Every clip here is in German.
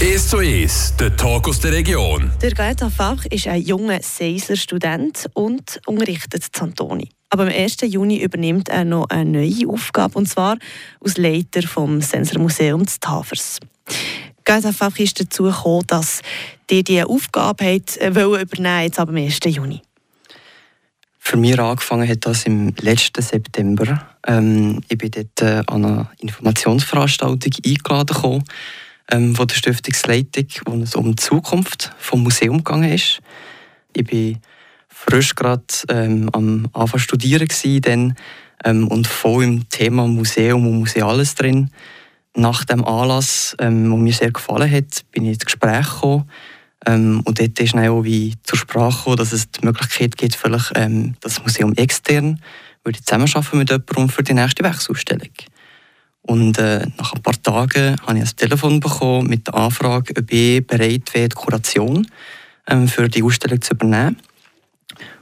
1 zu 1, der Talk aus der Region. Der Gaeta Fach ist ein junger Seisler Student und unterrichtet Zantoni. Aber am 1. Juni übernimmt er noch eine neue Aufgabe, und zwar als Leiter vom Sensormuseum des Tafers. Gaeta Fach ist dazu gekommen, dass ihr diese Aufgabe habt, äh, übernehmen jetzt ab dem 1. Juni. Für mich angefangen hat das im letzten September. Ähm, ich bin dort äh, an einer Informationsveranstaltung eingeladen gekommen, ähm, von der Stiftungsleitung, wo es um die Zukunft des Museums ist. Ich bin frisch gerade ähm, am Anfang studieren gewesen, dann, ähm, und voll im Thema Museum und Museales drin. Nach dem Anlass, ähm, der mir sehr gefallen hat, bin ich ins Gespräch gekommen. Ähm, und dort ist dann auch wie zur Sprache gekommen, dass es die Möglichkeit gibt, vielleicht ähm, das Museum extern würde zusammenarbeiten mit jemandem für die nächste Wechselausstellung. Und äh, nach ein paar Tagen habe ich ein Telefon bekommen mit der Anfrage, ob ich bereit wäre, die Kuration ähm, für die Ausstellung zu übernehmen.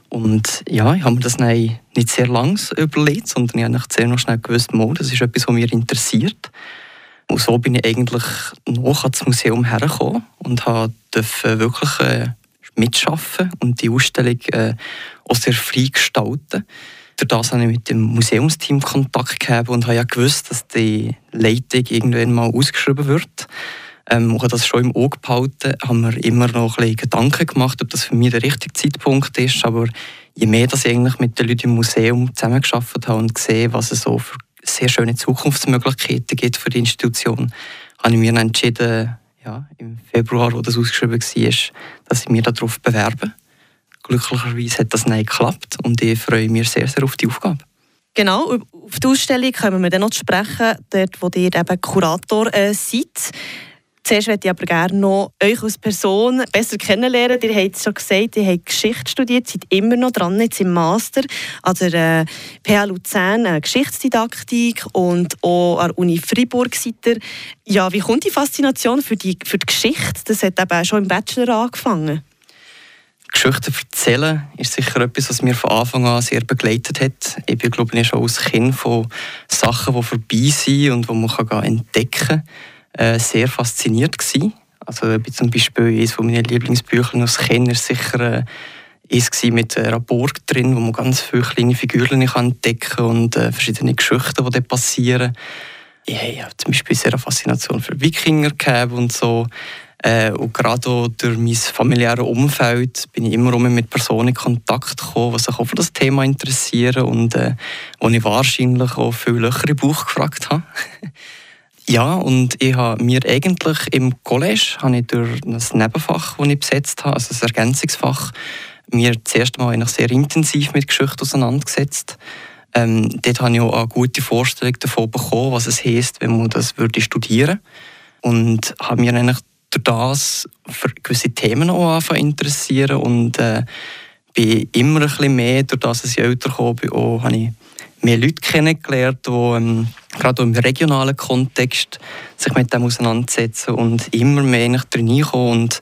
Und ja, ich habe mir das nicht sehr lange überlegt, sondern ich habe sehr noch schnell gewusst, das ist etwas, was mich interessiert. Und so bin ich eigentlich noch ans Museum hergekommen und durfte wirklich äh, mitschaffen und die Ausstellung äh, auch sehr frei gestalten. Durch das habe ich mit dem Museumsteam Kontakt gehabt und habe ja gewusst, dass die Leitung irgendwann mal ausgeschrieben wird. Ähm, ich habe das schon im Auge behalten, haben mir immer noch ein bisschen Gedanken gemacht, ob das für mich der richtige Zeitpunkt ist. Aber je mehr dass ich eigentlich mit den Leuten im Museum zusammengearbeitet habe und gesehen, was es so für sehr schöne Zukunftsmöglichkeiten gibt für die Institution, habe ich mir entschieden, ja, im Februar, wo das ausgeschrieben war, dass ich mich darauf bewerbe glücklicherweise hat das nicht geklappt und ich freue mich sehr, sehr auf die Aufgabe. Genau, auf die Ausstellung kommen wir dann noch zu sprechen, dort wo ihr eben Kurator äh, seid. Zuerst möchte ich aber gerne noch euch als Person besser kennenlernen. Ihr habt es schon gesagt, ihr habt Geschichte studiert, seid immer noch dran, jetzt im Master an der äh, PH Luzern, äh, Geschichtsdidaktik und auch an der Uni Freiburg seid ihr. Ja, wie kommt die Faszination für die, für die Geschichte? Das hat eben schon im Bachelor angefangen. Geschichten erzählen ist sicher etwas, was mir von Anfang an sehr begleitet hat. Ich bin, glaube ich, schon als Kind von Sachen, die vorbei sind und die man entdecken kann, äh, sehr fasziniert gewesen. Also zum Beispiel eines meiner Lieblingsbücher als Kind ist sicher äh, mit einer Burg drin, wo man ganz viele kleine Figuren entdecken kann und äh, verschiedene Geschichten, die dort passieren. Ich habe zum Beispiel sehr eine Faszination für Wikinger gehabt und so. Äh, und gerade durch mein familiäres Umfeld bin ich immer mit Personen in Kontakt gekommen, die sich auch für das Thema interessieren und äh, wo ich wahrscheinlich auch viele Löcher im Bauch gefragt habe. ja, und ich habe mir eigentlich im College habe ich durch ein Nebenfach, das ich besetzt habe, also ein Ergänzungsfach, mir das erste Mal sehr intensiv mit Geschichte auseinandergesetzt. Ähm, dort habe ich auch eine gute Vorstellung davon bekommen, was es heisst, wenn man das würde studieren und habe mir eigentlich durch das für gewisse Themen auch anfangen interessieren und äh, bin immer ein bisschen mehr, durch das ich älter gekommen bin, auch, habe ich mehr Leute kennengelernt, die ähm, gerade im regionalen Kontext sich mit dem auseinandersetzen und immer mehr drin und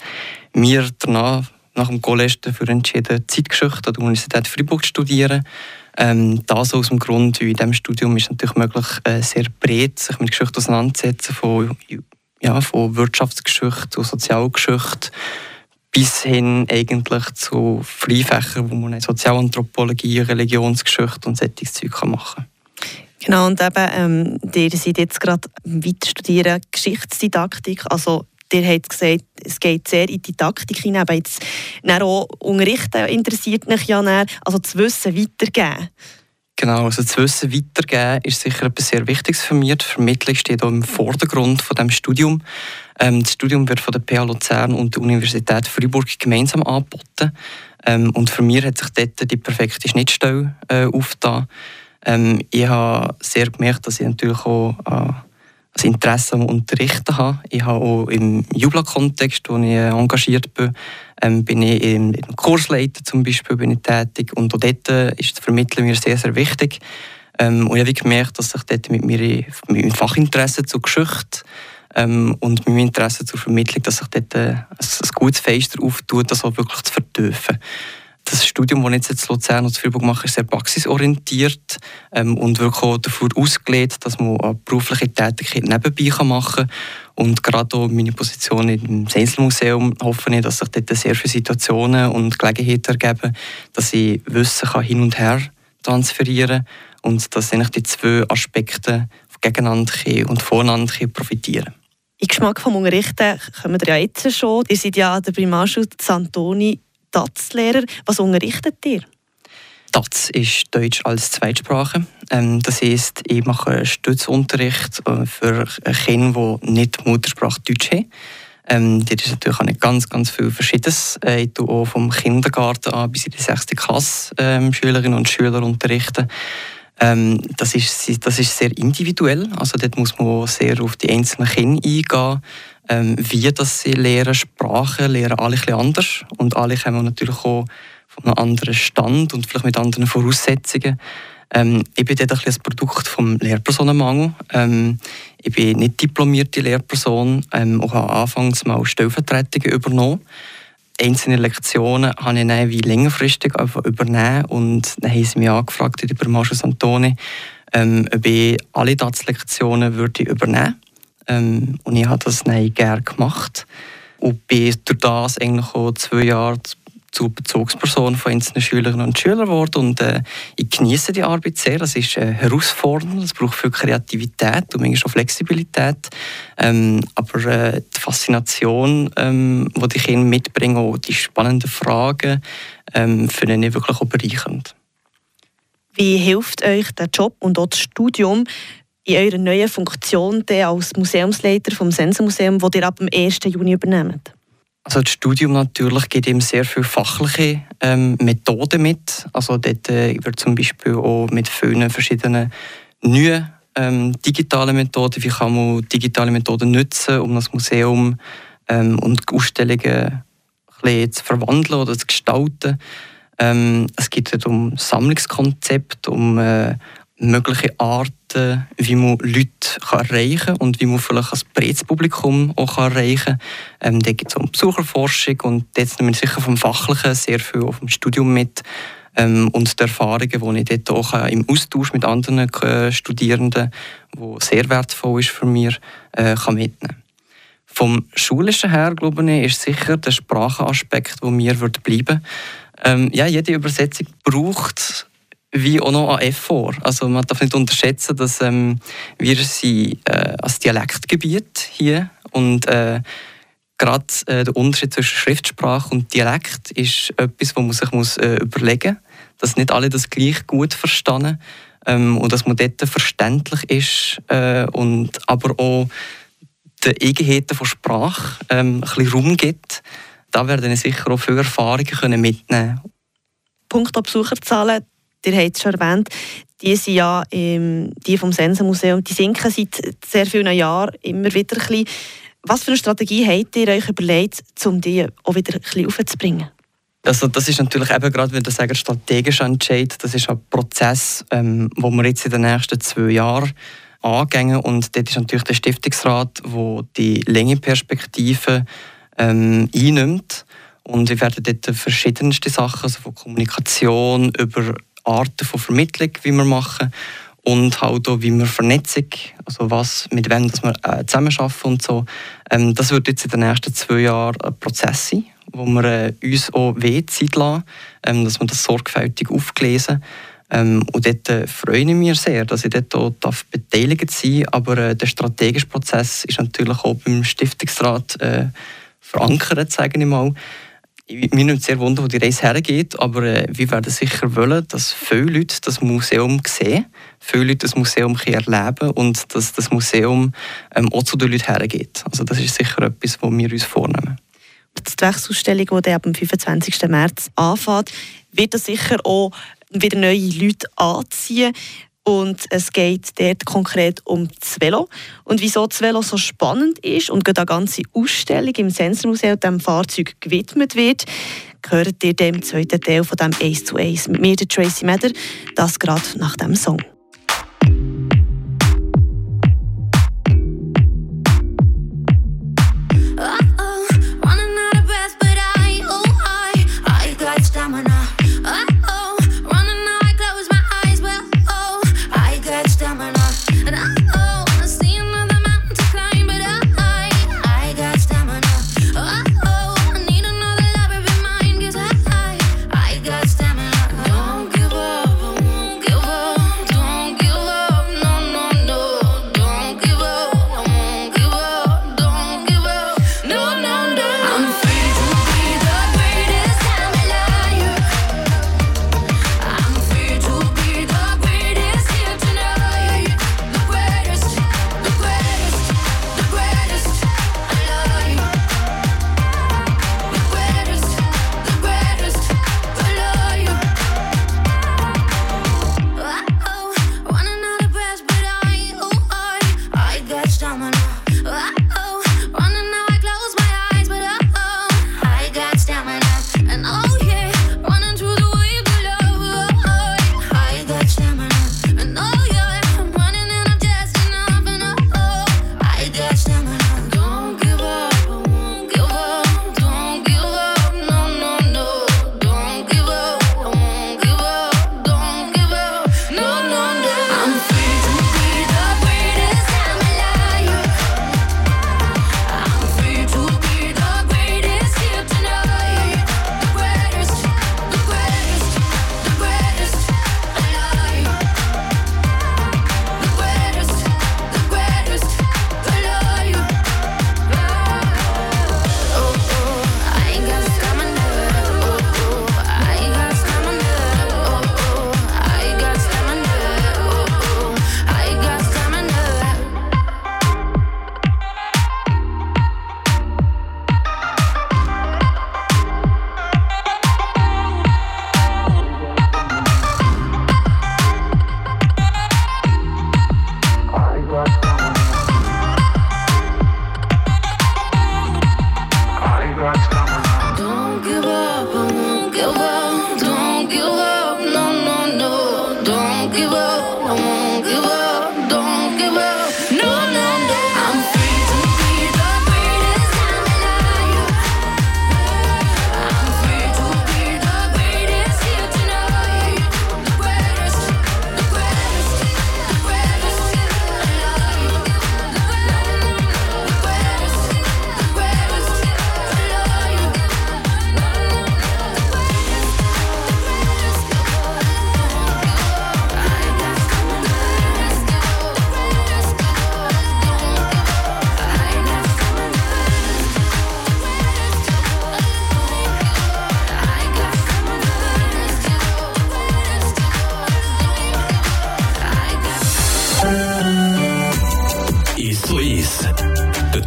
mir danach nach dem College dafür entschieden, Zeitgeschichte an der Universität Freiburg zu studieren. Ähm, das aus dem Grund, weil in diesem Studium ist natürlich möglich, äh, sehr breit sich mit Geschichte auseinanderzusetzen, von ja, von Wirtschaftsgeschichte zu Sozialgeschichte bis hin eigentlich zu Freifächern, wo man Sozialanthropologie, Religionsgeschichte und solches Zeug machen kann. Genau, und eben, ähm, ihr seid jetzt gerade weiter studieren Geschichtsdidaktik, also ihr habt gesagt, es geht sehr in die Didaktik hinein, aber jetzt auch Unterrichten interessiert mich ja näher, also das Wissen weitergeben. Genau, also das Wissen weitergeben ist sicher etwas sehr Wichtiges für mich. Die Vermittlung steht auch im Vordergrund von dem Studium. Ähm, das Studium wird von der PH Luzern und der Universität Freiburg gemeinsam angeboten. Ähm, und für mich hat sich dort die perfekte Schnittstelle äh, aufgetan. Ähm, ich habe sehr gemerkt, dass ich natürlich auch äh, ein Interesse am Unterrichten habe. Ich habe auch im Jubla-Kontext, wo ich engagiert bin, ähm, bin ich im, im Kursleiter zum Beispiel bin ich tätig und auch dort äh, ist das Vermitteln mir sehr, sehr wichtig. Ähm, und ich habe gemerkt, dass sich dort mit, mir, mit meinem Fachinteresse zur Geschichte ähm, und meinem Interesse zur Vermittlung, dass sich dort äh, ein, ein gutes Fenster auftut, das auch wirklich zu vertiefen. Das Studium, das ich jetzt in Luzern und in Freiburg mache, ist sehr praxisorientiert ähm, und wirklich auch dafür ausgelegt, dass man eine berufliche Tätigkeit nebenbei machen kann. Und gerade auch meine Position im Seinselmuseum hoffe ich, dass sich dort sehr viele Situationen und Gelegenheiten ergeben, dass ich Wissen kann hin und her transferieren kann und dass eigentlich die zwei Aspekte gegeneinander und voneinander profitieren können. Im Geschmack vom Unterrichten kommen wir ja jetzt schon. Ihr seid ja an der Primarschule Santoni DATS-Lehrer. Was unterrichtet ihr? DATS ist Deutsch als Zweitsprache. Ähm, das heisst, ich mache Stützunterricht äh, für Kinder, die nicht Muttersprache Deutsch haben. Ähm, das ist natürlich auch nicht ganz, ganz viel Verschiedenes. Äh, ich tue auch vom Kindergarten an bis in die 6. Klasse ähm, Schülerinnen und Schüler unterrichten. Ähm, das, ist, das ist sehr individuell. Also dort muss man sehr auf die einzelnen Kinder eingehen. Ähm, wie das sie lernen, Sprachen lernen alle ein anders. Und alle kommen natürlich auch von einem anderen Stand und vielleicht mit anderen Voraussetzungen. Ähm, ich bin dort ein, ein Produkt vom Lehrpersonenmangel. Ähm, ich bin nicht diplomierte Lehrperson ähm, und habe anfangs mal Stellvertretungen übernommen einzelne Lektionen habe ich dann wie längerfristig einfach übernehmen und dann haben sie mich angefragt der Marschus Antoni, ähm, ob ich alle DATS-Lektionen würde übernehmen. Ähm, und ich habe das dann gerne gemacht. Und bin durch das eigentlich auch zwei Jahre zur Bezugsperson von einzelnen Schülerinnen und Schülern geworden und äh, ich genieße die Arbeit sehr. Das ist äh, herausfordernd, es braucht viel Kreativität und manchmal auch Flexibilität. Ähm, aber äh, die Faszination, ähm, die die Kinder mitbringen, auch die spannenden Fragen, ähm, finde ich wirklich auch bereichernd. Wie hilft euch der Job und auch das Studium in eurer neuen Funktion als Museumsleiter vom Sensenmuseum, das ihr ab dem 1. Juni übernehmt? Also das Studium natürlich gibt ihm sehr viele fachliche ähm, Methoden mit. Also dort äh, wird zum Beispiel auch mit vielen verschiedenen neuen ähm, digitalen Methoden, wie kann man digitale Methoden nutzen, um das Museum ähm, und Ausstellungen ein zu verwandeln oder zu gestalten. Ähm, es geht um Sammlungskonzept, um äh, mögliche Arten, wie man Leute erreichen kann und wie man vielleicht ein Publikum auch erreichen kann. Ähm, da gibt es um Besucherforschung und jetzt nehmen wir sicher vom Fachlichen sehr viel auf dem Studium mit ähm, und die Erfahrungen, die ich dort auch äh, im Austausch mit anderen äh, Studierenden, wo sehr wertvoll ist für mich, äh, kann mitnehmen Vom Schulischen her, glaube ich, ist sicher der Sprachenaspekt, der mir wird bleiben ähm, ja, jede Übersetzung braucht wie auch noch an Effort. Also man darf nicht unterschätzen, dass ähm, wir sind äh, als Dialektgebiet hier und äh, gerade äh, der Unterschied zwischen Schriftsprache und Dialekt ist etwas, wo man sich muss, äh, überlegen muss, dass nicht alle das gleich gut verstehen ähm, und dass man dort verständlich ist äh, und aber auch den Eigenheiten von Sprache ähm, ein bisschen Raum gibt. Da werden ich sicher auch viele Erfahrungen können mitnehmen Punkt Besucherzahlen ihr habt es schon erwähnt, die sind ja ähm, die vom Sensenmuseum, die sinken seit sehr vielen Jahren immer wieder ein bisschen. Was für eine Strategie habt ihr euch überlegt, um die auch wieder ein bisschen aufzubringen? Also das ist natürlich eben gerade, wenn du sagst, strategischer Entscheid, das ist ein Prozess, ähm, wo wir jetzt in den nächsten zwei Jahren angehen und dort ist natürlich der Stiftungsrat, wo die Längeperspektive ähm, einnimmt und wir werden dort verschiedenste Sachen, also von Kommunikation über Arten von Vermittlung, wie wir machen und halt auch, wie wir Vernetzung, also was, mit wem dass wir äh, zusammenarbeiten und so. Ähm, das wird jetzt in den nächsten zwei Jahren ein Prozess sein, wo wir äh, uns auch weh Zeit lassen, ähm, dass wir das sorgfältig aufgelesen ähm, und dort äh, freue ich mich sehr, dass ich dort auch darf beteiligt sein. Aber äh, der strategische Prozess ist natürlich auch beim Stiftungsrat äh, verankert, sage ich mal. Mir nimmt sehr wunder, wo die Reise hergeht, aber äh, wir werden sicher wollen, dass viele Leute das Museum sehen, viele Leute das Museum erleben und dass das Museum ähm, auch zu den Leuten hergeht. Also das ist sicher etwas, was wir uns vornehmen. Die Werksausstellung, die ab dem 25. März anfängt, wird das sicher auch wieder neue Leute anziehen. Und es geht dort konkret um das Velo. Und wieso das Velo so spannend ist und eine ganze Ausstellung im Sensormuseum diesem Fahrzeug gewidmet wird, gehört ihr dem zweiten Teil von dem Ace to Ace mit mir, der Tracy Meder, das gerade nach dem Song.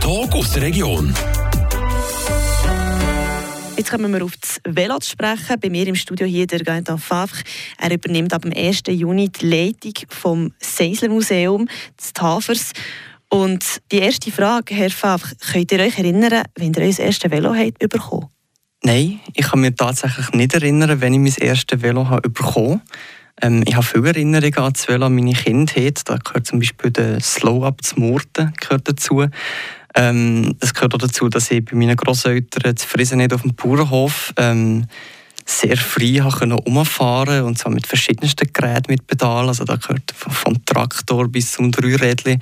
Region. Jetzt kommen wir auf das Velo zu sprechen. Bei mir im Studio hier der Gaetan Favre. Er übernimmt ab dem 1. Juni die Leitung vom Seisler Museum des Tafers. Und die erste Frage, Herr Favre, könnt ihr euch erinnern, wenn ihr euer erstes Velo habt bekommen? Nein, ich kann mich tatsächlich nicht erinnern, wenn ich mein erstes Velo habe bekommen ähm, Ich habe viele Erinnerungen an das Velo an meine Kindheit. Da gehört zum Beispiel der Slow-Up zu Murten dazu. Ähm, es gehört auch dazu, dass ich bei meinen Großeltern zufrieden nicht auf dem Bauernhof ähm, sehr frei herumfahren und zwar mit verschiedensten Geräten mit Pedalen. Also da gehört vom Traktor bis zum Dreirädchen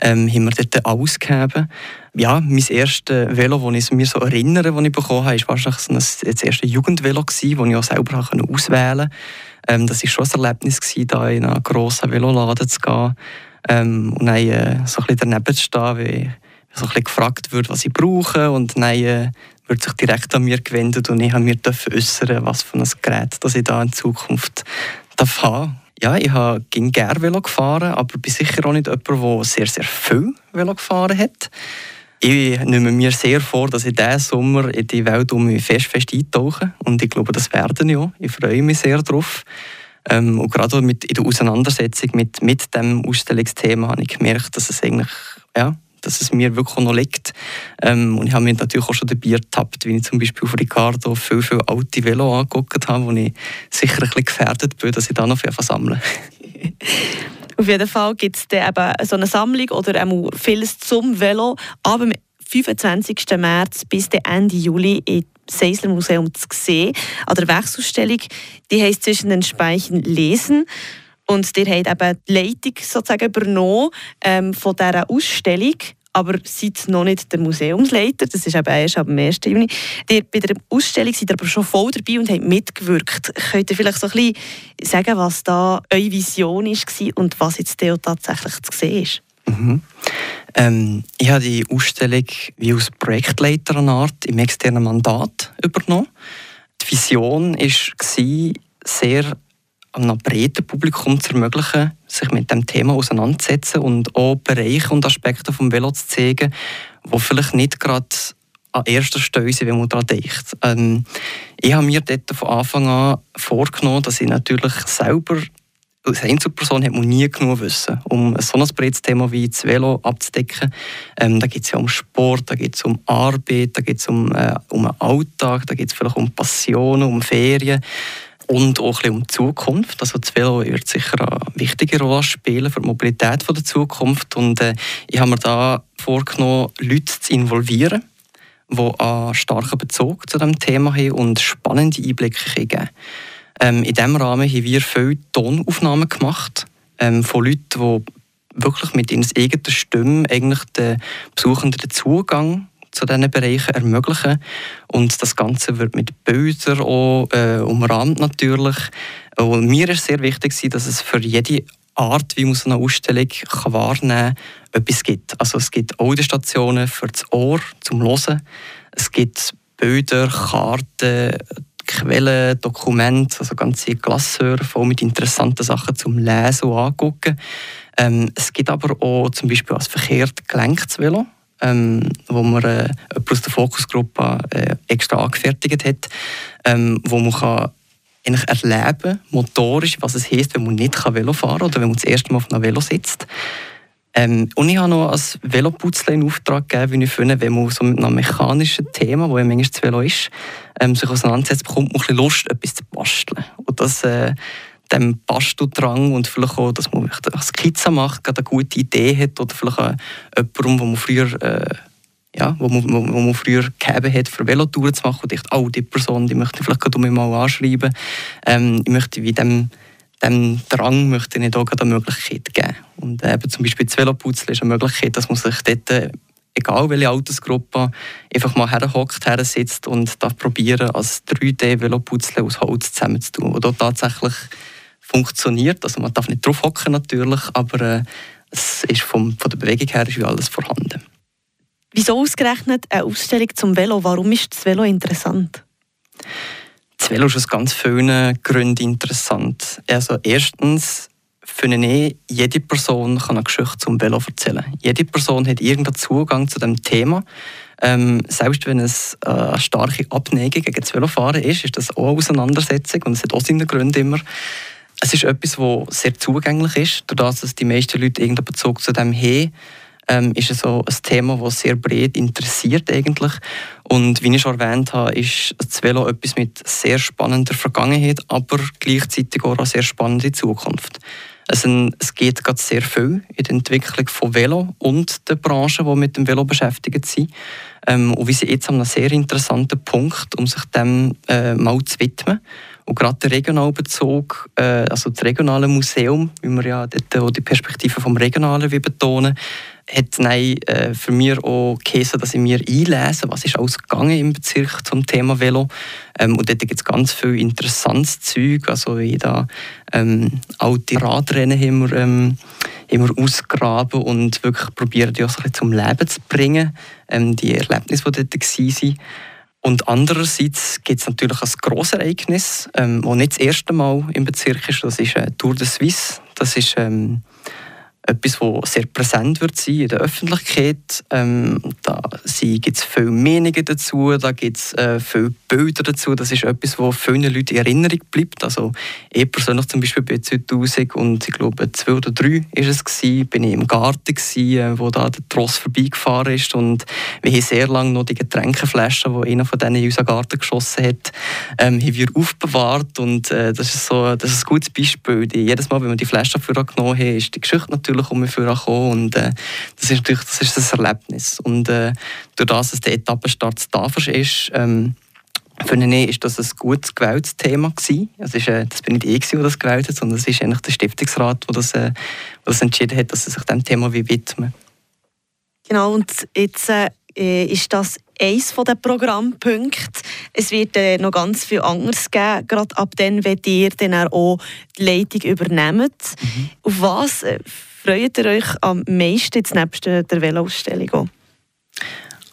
ähm, haben wir dort alles gegeben. Ja, mein erstes Velo, das ich mir so erinnere, das ich bekommen habe, war wahrscheinlich so ein, das erste Jugendvelo, das ich auch selber auswählen konnte. Ähm, das war schon ein Erlebnis, da in einen grossen Veloladen zu gehen ähm, und dann äh, so ein bisschen daneben zu stehen, wie so ein bisschen gefragt wird, was ich brauche und dann äh, wird sich direkt an mir gewendet und ich habe mir äußern, was für ein Gerät das ich da in Zukunft darf haben. Ja, ich habe gerne Velo gefahren, aber bin sicher auch nicht jemand, der sehr, sehr viel Velo gefahren hat. Ich nehme mir sehr vor, dass ich diesen Sommer in die Welt um mich fest, fest eintauche. Und ich glaube, das werden ja. Ich freue mich sehr darauf. Ähm, und gerade mit, in der Auseinandersetzung mit, mit dem Ausstellungsthema habe ich gemerkt, dass es eigentlich ja, dass es mir wirklich noch liegt. Ähm, und ich habe mich natürlich auch schon dabei ertappt, wie ich zum Beispiel auf Ricardo viel, viel alte Velo angeguckt habe, wo ich sicher ein bisschen gefährdet bin, dass ich da noch viel sammeln Auf jeden Fall gibt es eben so eine Sammlung oder vieles zum Velo. Aber am 25. März bis Ende Juli im Seisler Museum zu sehen, an der Wechselausstellung. Die heisst «Zwischen den Speichen lesen». Und ihr habt eben die Leitung sozusagen übernommen ähm, von dieser Ausstellung aber seid noch nicht der Museumsleiter, das ist eben erst ab dem 1. Juni. Ihr, bei der Ausstellung seid ihr aber schon voll dabei und habt mitgewirkt. Könnt ihr vielleicht so ein bisschen sagen, was da eure Vision war und was jetzt tatsächlich zu sehen ist? Mhm. Ähm, ich habe die Ausstellung wie als Projektleiter eine Art im externen Mandat übernommen. Die Vision war sehr einem breiten Publikum zu ermöglichen, sich mit dem Thema auseinanderzusetzen und auch Bereiche und Aspekte vom Velo zu zeigen, die vielleicht nicht gerade an erster Stelle sind, wenn man daran denkt. Ähm, ich habe mir dort von Anfang an vorgenommen, dass ich natürlich selber als Einzelperson hat man nie genug Wissen, um so ein breites Thema wie das Velo abzudecken. Ähm, da geht es ja um Sport, da geht es um Arbeit, da geht es um, äh, um einen Alltag, da geht es vielleicht um Passionen, um Ferien und auch ein um die Zukunft. Also das Velo wird sicher eine wichtige Rolle spielen für die Mobilität der Zukunft und äh, ich habe mir da vorgenommen, Leute zu involvieren, die einen starken Bezug zu diesem Thema haben und spannende Einblicke geben ähm, In diesem Rahmen haben wir viele Tonaufnahmen gemacht ähm, von Leuten, die wirklich mit ihrer eigenen Stimme eigentlich den Besuchenden den Zugang zu diesen Bereichen ermöglichen. Und das Ganze wird mit Bildern auch äh, umrahmt natürlich. Und mir ist sehr wichtig, dass es für jede Art, wie man so eine Ausstellung kann wahrnehmen kann, etwas gibt. Also es gibt Audiostationen für das Ohr zum Hören. Es gibt Bilder, Karten, Quellen, Dokumente, also ganze Glassöre voll mit interessanten Sachen zum Lesen und Angucken. Ähm, es gibt aber auch zum Beispiel als verkehrt gelenktes Velo ähm, wo man äh, aus der Fokusgruppe äh, extra angefertigt hat, ähm, wo man kann eigentlich erleben, motorisch, was es heisst, wenn man nicht Velo fahren kann oder wenn man das erste Mal auf einem Velo sitzt. Ähm, und ich habe noch als Veloputzler in Auftrag gegeben, wie ich finde, wenn man so mit einem mechanischen Thema, wo ja manchmal das Velo ist, ähm, sich auseinandersetzt, bekommt man ein bisschen Lust, etwas zu basteln. Und das, äh, dem Basteldrang und vielleicht auch, dass man eine Skizze macht, eine gute Idee hat oder vielleicht jemanden, wo man früher äh, ja, wo man, wo, man früher gegeben hat, für Velotouren zu machen und dachte, oh, die Person, die möchte ich vielleicht gerade mal anschreiben. Ähm, ich möchte wie dem, dem Drang möchte ich auch eine Möglichkeit geben. Und äh, eben zum Beispiel das Veloputzeln ist eine Möglichkeit, dass man sich dort, äh, egal welche Altersgruppe, einfach mal herhockt, hersitzt und darf probieren, als 3D-Veloputzeln aus Holz zusammenzutun, wo dort tatsächlich funktioniert. Also man darf nicht drauf hocken natürlich, aber äh, es ist vom, von der Bewegung her ist alles vorhanden. Wieso ausgerechnet eine Ausstellung zum Velo? Warum ist das Velo interessant? Das Velo ist aus ganz vielen Gründen interessant. Also erstens finde ich, jede Person kann eine Geschichte zum Velo erzählen. Jede Person hat irgendeinen Zugang zu dem Thema. Ähm, selbst wenn es äh, eine starke Abneigung gegen das Velofahren ist, ist das auch eine Auseinandersetzung und es hat auch seine Gründe immer. Es ist etwas, das sehr zugänglich ist, dadurch, dass die meisten Leute irgendeinen Bezug zu dem haben ähm, ist es so ein Thema, das sehr breit interessiert eigentlich. Und wie ich schon erwähnt habe, ist das Velo etwas mit sehr spannender Vergangenheit, aber gleichzeitig auch eine sehr spannende Zukunft. Also, es geht gerade sehr viel in der Entwicklung von Velo und der Branche, die mit dem Velo beschäftigt sind. Ähm, und wir sind jetzt an einem sehr interessanten Punkt, um sich dem äh, mal zu widmen. Und gerade der Regionalbezug, äh, also das regionale Museum, wie wir ja dort auch die Perspektive vom Regionalen betonen, hat nein, äh, für mich auch geheißen, dass ich mir einlese, was ist alles gegangen im Bezirk zum Thema Velo. Ähm, und dort gibt es ganz viel interessantes Zeug, also wie da ähm, alte Radrennen haben wir, ähm, haben wir ausgraben und wirklich probieren, die auch so zum Leben zu bringen, ähm, die Erlebnisse, die dort waren. Und andererseits gibt es natürlich ein grosses Ereignis, ähm, das nicht das erste Mal im Bezirk ist, das ist äh, Tour de Suisse. Das ist ähm, etwas, das sehr präsent wird sein in der Öffentlichkeit. Ähm, da gibt es viele Meinungen dazu, da gibt es äh, viele Bilder dazu. Das ist etwas, was vielen Leuten in Erinnerung bleibt. Also ich persönlich zum Beispiel bei 2000 und ich glaube zwei oder drei ist es gewesen, bin ich im Garten gewesen, äh, wo da der Tross vorbeigefahren ist und wir haben sehr lange noch die Getränkeflaschen, die einer von denen in unseren Garten geschossen hat, ähm, haben wir aufbewahrt und äh, das ist so das ist ein gutes Beispiel. Die, jedes Mal, wenn wir die Flasche genommen haben, ist die Geschichte natürlich um mich gekommen und äh, das ist natürlich das ist ein Erlebnis und äh, durch das, dass der Etappenstart Tafers ist, ähm, für ihn ist das ein gut gewähltes Thema gewesen. Es ist, äh, das bin nicht ich, der das gewählt hat, sondern es ist eigentlich der Stiftungsrat, der das, äh, das entschieden hat, dass er sich dem Thema widmet. Genau, und jetzt äh, ist das eines der Programmpunkte. Es wird äh, noch ganz viel anderes geben, gerade ab dann, wenn ihr dann auch die Leitung übernehmt. Mhm. Auf was äh, freut ihr euch am meisten jetzt nebst der Velo-Ausstellung?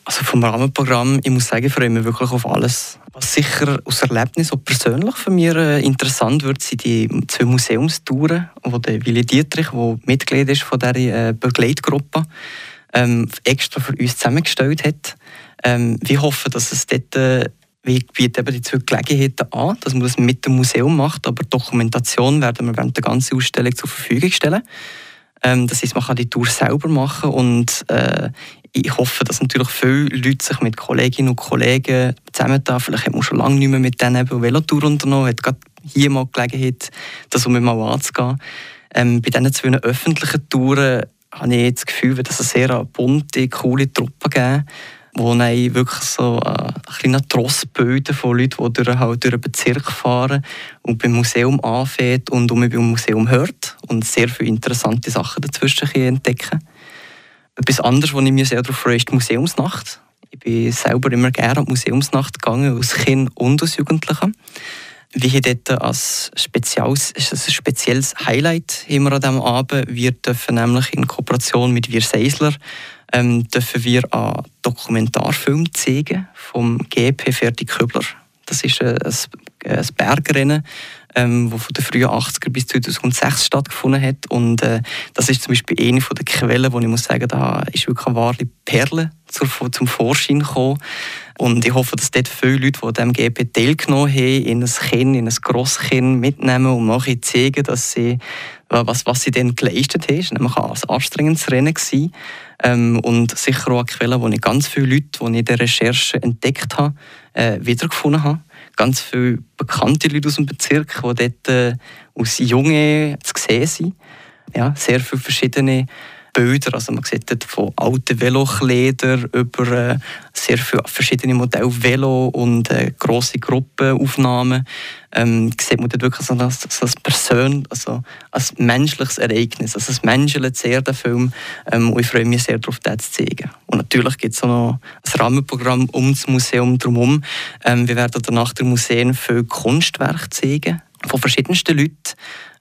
Also vom Rahmenprogramm, ich muss sagen, freue ich mich wirklich auf alles. Was sicher aus Erlebnis und persönlich für mich äh, interessant wird, sind die zwei Museumstouren, wo der Willi Dietrich, der Mitglied ist von dieser äh, Begleitgruppe, ähm, extra für uns zusammengestellt hat. Ähm, wir hoffen, dass es dort äh, wir bieten eben die zwei Gelegenheiten an, dass man das mit dem Museum macht, aber Dokumentation werden wir während der ganzen Ausstellung zur Verfügung stellen. Ähm, das heißt, man kann die Tour selber machen und äh, ich hoffe, dass natürlich viele Leute sich mit Kolleginnen und Kollegen zusammentun. Vielleicht hat man schon lange nicht mehr mit denen eine Velotour unternommen, hat gerade hier mal Gelegenheit, das um mal anzugehen. Ähm, bei diesen zwei öffentlichen Touren habe ich das Gefühl, dass es eine sehr bunte, coole Truppe geben wo dann wirklich so äh, ein kleiner Tross bilden von Leuten, die durch, halt durch den Bezirk fahren und beim Museum anfängt und um beim Museum hört und sehr viele interessante Sachen dazwischen entdecken. Etwas anderes, wo ich mich sehr darauf freue, ist die Museumsnacht. Ich bin selber immer gerne an die Museumsnacht gegangen, als Kind und als Jugendlicher. Wir haben dort als spezielles, ist ein spezielles Highlight haben an diesem Abend. Wir dürfen nämlich in Kooperation mit Wir Seisler ähm, dürfen wir einen Dokumentarfilm zeigen vom GP Ferdi Köbler. Das ist ein, ein Bergrennen, ähm, das von den frühen 80er bis 2006 stattgefunden hat. Und äh, das ist zum Beispiel eine von den Quellen, wo ich muss sagen, da ist wirklich eine wahre Perle zum Vorschein gekommen. Und ich hoffe, dass dort viele Leute, die an diesem GP teilgenommen haben, in ein Kind, in ein Grosskind mitnehmen und nachher zeigen, dass sie, was, was sie dann geleistet haben. Nämlich ein anstrengendes Rennen. Gewesen. Ähm, und sicher auch eine Quelle, wo ich ganz viele Leute, die ich in der Recherche entdeckt habe, äh, wiedergefunden habe. Ganz viele bekannte Leute aus dem Bezirk, die dort äh, aus Jungen zu sehen sind. Ja, sehr viele verschiedene Bilder. Also man sieht dort von alten Velokleidern über äh, sehr viele verschiedene Modelle Velo und äh, grosse Gruppenaufnahmen. Ähm, sieht man dort wirklich so als, so als Person, also als menschliches Ereignis. Also es menschelt sehr, der Film. Ähm, und ich freue mich sehr darauf, das zu zeigen. Und natürlich gibt es auch noch ein Rahmenprogramm um das Museum drumherum. Ähm, wir werden danach der Museen für Kunstwerke zeigen von verschiedensten Leuten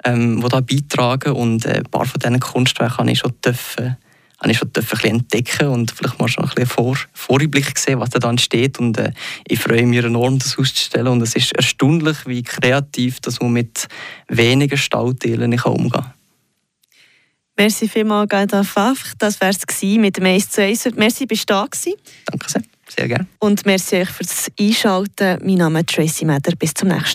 ähm, die da beitragen. Und äh, ein paar von diesen Kunstwerken habe ich schon dürfen, habe ich schon dürfen ein entdecken und vielleicht mal schon ein bisschen Vor Vorblick sehen, was da dann steht. Und äh, ich freue mich enorm, das auszustellen. Und es ist erstaunlich, wie kreativ dass man mit wenigen Staudelen umgehen kann. Merci vielmals, Gaida Pfaff. Das war es mit dem 1 zu 1. Merci, bist du da gewesen. Danke sehr. Sehr gerne. Und merci euch fürs Einschalten. Mein Name ist Tracy Meder. Bis zum nächsten